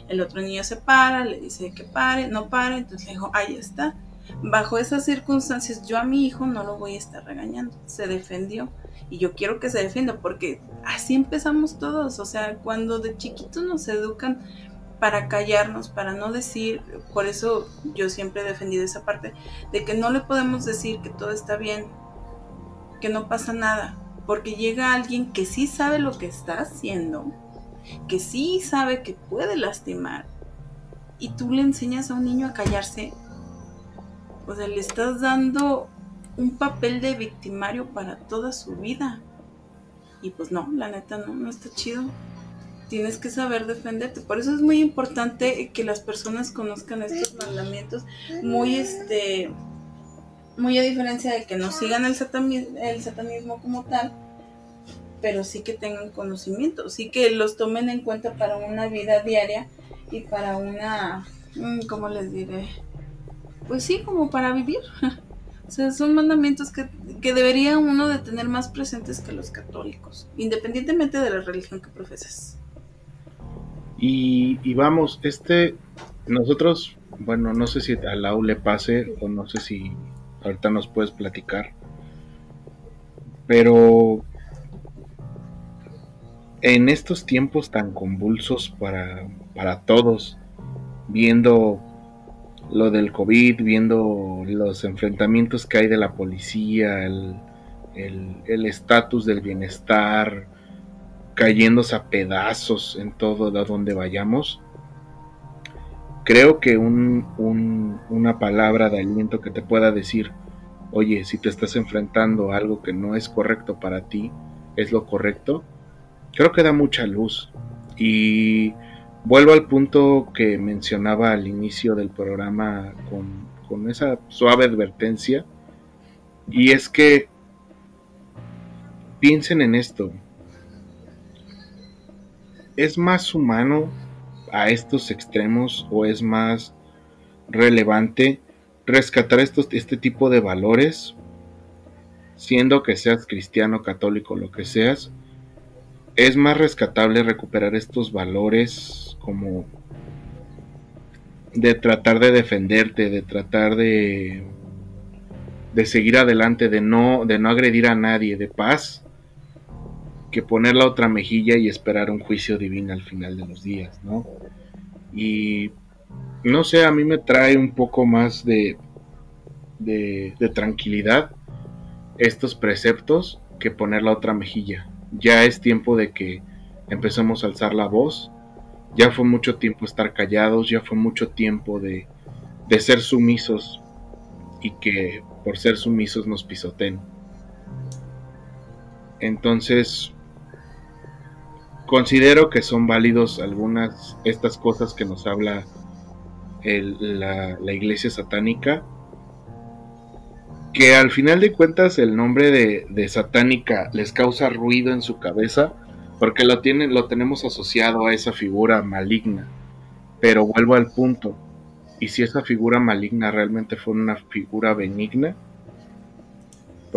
El otro niño se para, le dice que pare, no pare, entonces le dijo, ahí está. Bajo esas circunstancias yo a mi hijo no lo voy a estar regañando. Se defendió y yo quiero que se defienda porque así empezamos todos, o sea, cuando de chiquitos nos educan para callarnos, para no decir, por eso yo siempre he defendido esa parte, de que no le podemos decir que todo está bien, que no pasa nada, porque llega alguien que sí sabe lo que está haciendo, que sí sabe que puede lastimar, y tú le enseñas a un niño a callarse, o sea, le estás dando un papel de victimario para toda su vida. Y pues no, la neta no, no está chido. Tienes que saber defenderte. Por eso es muy importante que las personas conozcan estos mandamientos. Muy este. Muy a diferencia de que no sigan el el satanismo como tal, pero sí que tengan conocimiento, sí que los tomen en cuenta para una vida diaria y para una, mm, ¿cómo les diré? Pues sí, como para vivir. O sea, son mandamientos que, debería uno de tener más presentes que los católicos, independientemente de la religión que profeses. Y, vamos, este, nosotros, bueno, no sé si a Lau le pase o no sé si ahorita nos puedes platicar, pero en estos tiempos tan convulsos para, para todos, viendo lo del COVID, viendo los enfrentamientos que hay de la policía, el estatus del bienestar, cayéndose a pedazos en todo donde vayamos. Creo que un, una palabra de aliento que te pueda decir, oye, si te estás enfrentando a algo que no es correcto para ti, es lo correcto, creo que da mucha luz. Y vuelvo al punto que mencionaba al inicio del programa con, esa suave advertencia, y es que piensen en esto. ¿Es más humano a estos extremos o es más relevante rescatar estos, este tipo de valores, siendo que seas cristiano, católico, lo que seas? Es más rescatable recuperar estos valores como de tratar de defenderte, de tratar de de seguir adelante, de no de no agredir a nadie, de paz, que poner la otra mejilla y esperar un juicio divino al final de los días, ¿no? Y no sé, a mí me trae un poco más de, de, de tranquilidad estos preceptos que poner la otra mejilla. Ya es tiempo de que empecemos a alzar la voz ya fue mucho tiempo estar callados, ya fue mucho tiempo de, de ser sumisos y que por ser sumisos nos pisoten. Entonces, considero que son válidos algunas estas cosas que nos habla la, iglesia satánica que al final de cuentas el nombre de, satánica les causa ruido en su cabeza porque lo tienen lo tenemos asociado a esa figura maligna. Pero vuelvo al punto y si esa figura maligna realmente fue una figura benigna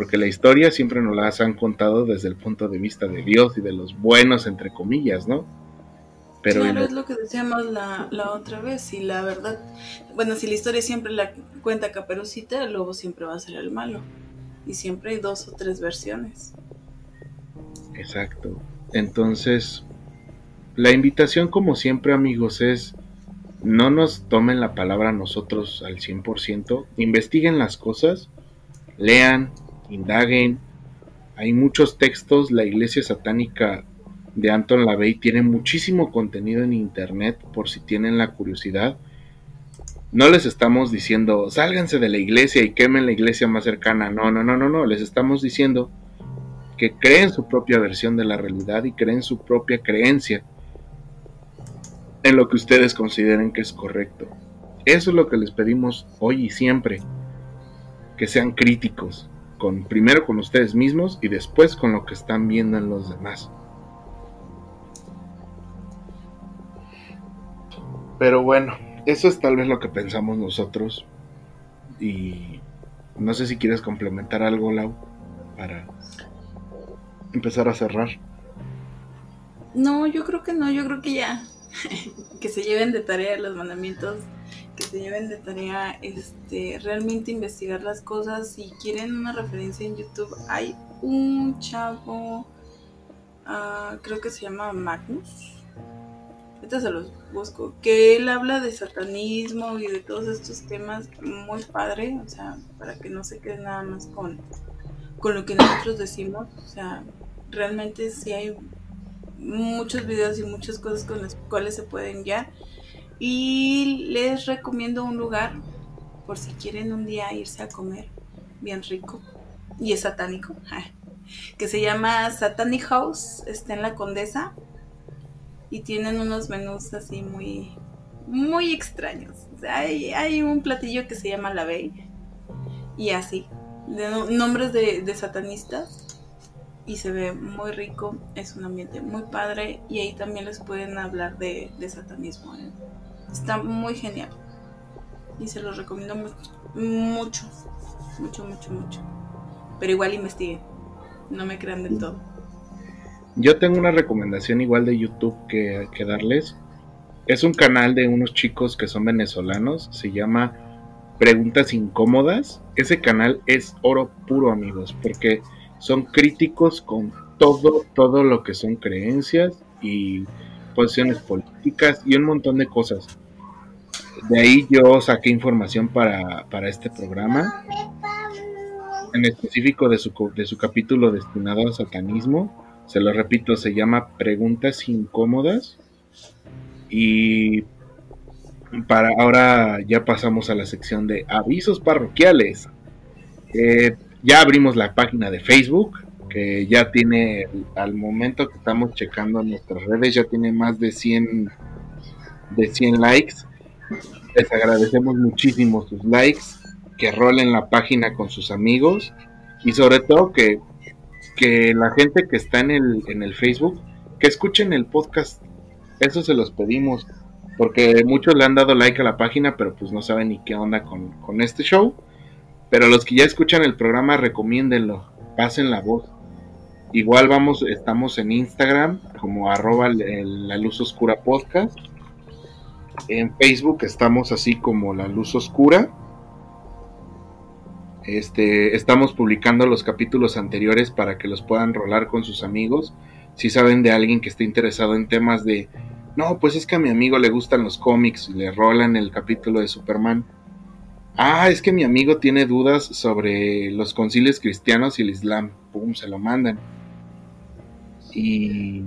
porque la historia siempre nos la han contado desde el punto de vista de Dios y de los buenos, entre comillas, ¿no? Pero claro, es lo que decíamos la, la, otra vez, y la verdad, bueno, si la historia siempre la cuenta Caperucita, el lobo siempre va a ser el malo, y siempre hay dos o tres versiones. Exacto. Entonces, la invitación como siempre amigos es, no nos tomen la palabra nosotros al 100%, investiguen las cosas, lean, indaguen. Hay muchos textos, la iglesia satánica de Anton LaVey tiene muchísimo contenido en internet por si tienen la curiosidad. No les estamos diciendo, sálganse de la iglesia y quemen la iglesia más cercana. No, no, no, no, no. Les estamos diciendo que creen su propia versión de la realidad y creen su propia creencia en lo que ustedes consideren que es correcto. Eso es lo que les pedimos hoy y siempre. Que sean críticos, con primero con ustedes mismos y después con lo que están viendo en los demás. Pero bueno, eso es tal vez lo que pensamos nosotros. Y no sé si quieres complementar algo, Lau, para empezar a cerrar. No, yo creo que no, yo creo que ya. que se lleven de tarea los mandamientos que se lleven de tarea este, realmente investigar las cosas. Si quieren una referencia en YouTube, hay un chavo, ah, creo que se llama Magnus. Ahorita se los busco. Que él habla de satanismo y de todos estos temas muy padre. O sea, para que no se quede nada más con, con lo que nosotros decimos. O sea, realmente sí hay muchos videos y muchas cosas con las cuales se pueden guiar. Y les recomiendo un lugar por si quieren un día irse a comer bien rico y es satánico, que se llama Satanic House, está en la Condesa y tienen unos menús así muy muy extraños. hay, hay, un platillo que se llama la Bey y así, de nombres de, satanistas y se ve muy rico, es un ambiente muy padre y ahí también les pueden hablar de, de satanismo. ¿eh? Está muy genial. Y se los recomiendo mucho. Mucho, mucho, mucho, mucho. Pero igual investiguen. No me crean del todo. Yo tengo una recomendación igual de YouTube que, que darles. Es un canal de unos chicos que son venezolanos. Se llama Preguntas Incómodas. Ese canal es oro puro, amigos. Porque son críticos con todo, todo lo que son creencias y posiciones políticas y un montón de cosas. De ahí yo saqué información para, este programa, en específico de su, de su capítulo destinado al satanismo. Se lo repito, se llama Preguntas Incómodas. Y para ahora ya pasamos a la sección de avisos parroquiales. Eh, ya abrimos la página de Facebook, que ya tiene, al momento que estamos checando nuestras redes, ya tiene más de 100, de 100 likes. Les agradecemos muchísimo sus likes, que rolen la página con sus amigos y sobre todo que, que la gente que está en el, en el Facebook, que escuchen el podcast. Eso se los pedimos, porque muchos le han dado like a la página, pero pues no saben ni qué onda con, con este show. Pero los que ya escuchan el programa, recomiéndenlo, pasen la voz. Igual vamos, estamos en Instagram como arroba la luz oscura podcast. En Facebook estamos así como la luz oscura. Este, estamos publicando los capítulos anteriores para que los puedan rolar con sus amigos. Si saben de alguien que esté interesado en temas de, no, pues es que a mi amigo le gustan los cómics y le rolan el capítulo de Superman. Ah, es que mi amigo tiene dudas sobre los concilios cristianos y el Islam. Pum, se lo mandan. Y,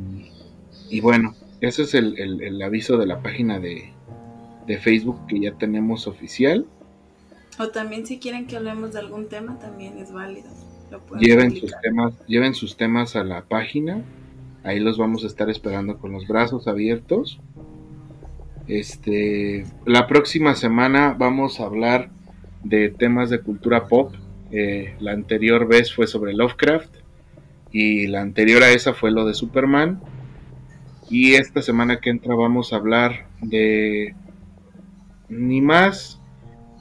bueno, ese es el, aviso de la página de, Facebook que ya tenemos oficial. O también si quieren que hablemos de algún tema, también es válido. lleven sus, temas, lleven sus temas a la página Ahí los vamos a estar esperando con los brazos abiertos. Este, la próxima semana vamos a hablar de temas de cultura pop. Eh, la anterior vez fue sobre Lovecraft y la anterior a esa fue lo de Superman. Y esta semana que entra vamos a hablar de ni más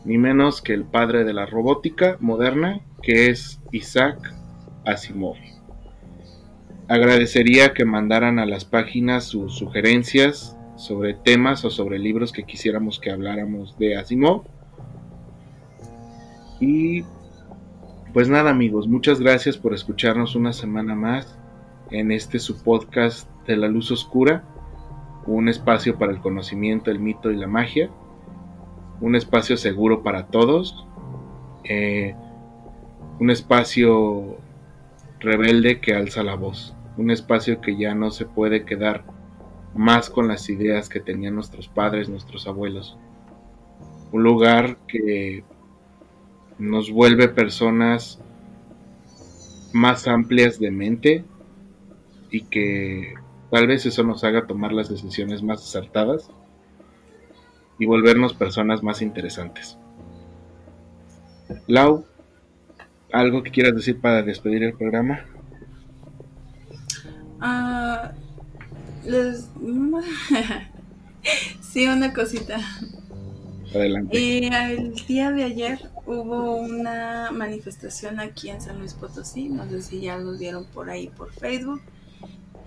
ni menos que el padre de la robótica moderna, que es Isaac Asimov. Agradecería que mandaran a las páginas sus sugerencias sobre temas o sobre libros que quisiéramos que habláramos de Asimov. Y pues nada amigos, muchas gracias por escucharnos una semana más en este su podcast de la luz oscura, un espacio para el conocimiento, el mito y la magia, un espacio seguro para todos, eh, un espacio rebelde que alza la voz, un espacio que ya no se puede quedar más con las ideas que tenían nuestros padres, nuestros abuelos, un lugar que nos vuelve personas más amplias de mente y que tal vez eso nos haga tomar las decisiones más acertadas y volvernos personas más interesantes. Lau, ¿algo que quieras decir para despedir el programa? Les... sí, una cosita. Adelante. El día de ayer hubo una manifestación aquí en San Luis Potosí, no sé si ya lo vieron por ahí por Facebook.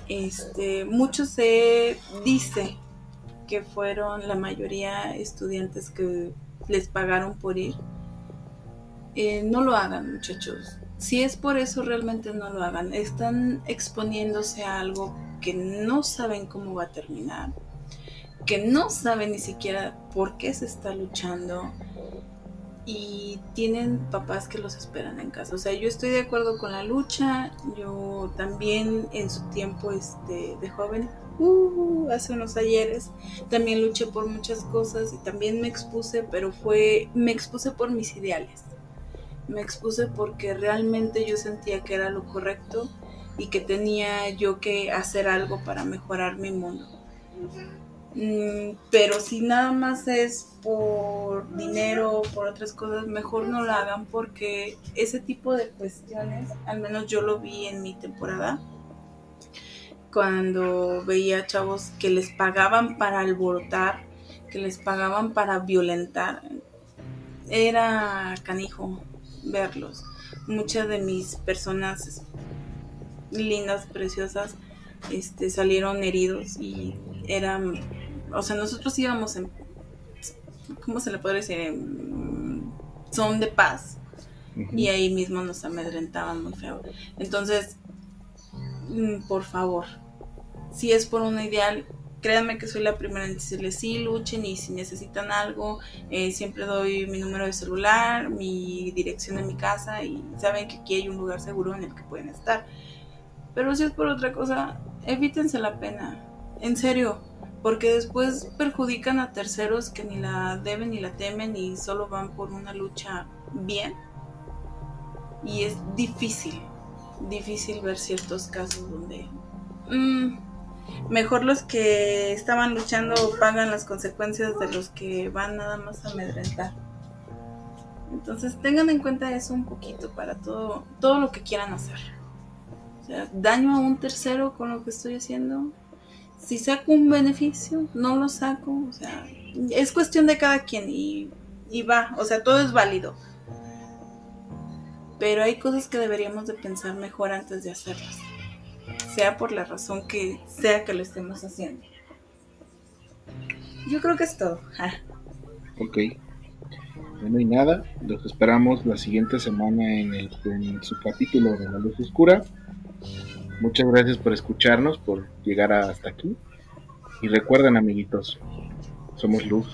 Este, mucho se dice que fueron la mayoría estudiantes que les pagaron por ir. Eh, no lo hagan, muchachos. Si es por eso, realmente no lo hagan. Están exponiéndose a algo que no saben cómo va a terminar, que no saben ni siquiera por qué se está luchando y tienen papás que los esperan en casa. O sea, yo estoy de acuerdo con la lucha. Yo también en su tiempo este, de joven uh, hace unos ayeres. También luché por muchas cosas y también me expuse, pero fue, me expuse por mis ideales. Me expuse porque realmente yo sentía que era lo correcto y que tenía yo que hacer algo para mejorar mi mundo. Mm, pero si nada más es por dinero o por otras cosas, mejor no lo hagan porque ese tipo de cuestiones, al menos yo lo vi en mi temporada, cuando veía chavos que les pagaban para alborotar, que les pagaban para violentar. Era canijo verlos. Muchas de mis personas lindas, preciosas, este, salieron heridos y eran, o sea, nosotros íbamos en, ¿cómo se le puede decir? En son de paz. Y ahí mismo nos amedrentaban muy feo. Entonces, mm, por favor, si es por un ideal, créanme que soy la primera en decirles sí, luchen y si necesitan algo, eh, siempre doy mi número de celular, mi dirección de mi casa y saben que aquí hay un lugar seguro en el que pueden estar. Pero si es por otra cosa, evítense la pena, en serio, porque después perjudican a terceros que ni la deben ni la temen y solo van por una lucha bien. Y es difícil, difícil ver ciertos casos donde... Mm, mejor los que estaban luchando pagan las consecuencias de los que van nada más a amedrentar. Entonces tengan en cuenta eso un poquito para todo, todo lo que quieran hacer. O sea, daño a un tercero con lo que estoy haciendo. Si saco un beneficio, no lo saco. O sea, es cuestión de cada quien y, y va. O sea, todo es válido. Pero hay cosas que deberíamos de pensar mejor antes de hacerlas sea por la razón que sea que lo estemos haciendo. Yo creo que es todo. Ah. Ok. Bueno, y nada, los esperamos la siguiente semana en, el, en su capítulo de La Luz Oscura. Muchas gracias por escucharnos, por llegar hasta aquí. Y recuerden, amiguitos, somos luz.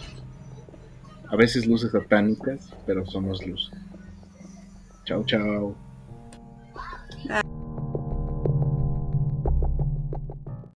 A veces luces satánicas, pero somos luz. Chao, chao.